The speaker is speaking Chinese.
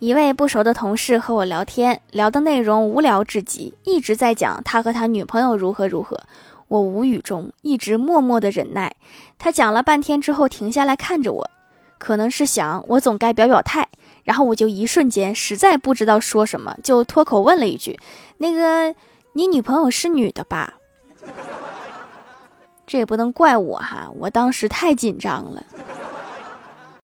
一位不熟的同事和我聊天聊的内容无聊至极一直在讲他和他女朋友如何如何。我无语中一直默默的忍耐。他讲了半天之后停下来看着我可能是想我总该表表态然后我就一瞬间实在不知道说什么就脱口问了一句那个你女朋友是女的吧？这也不能怪我哈我当时太紧张了。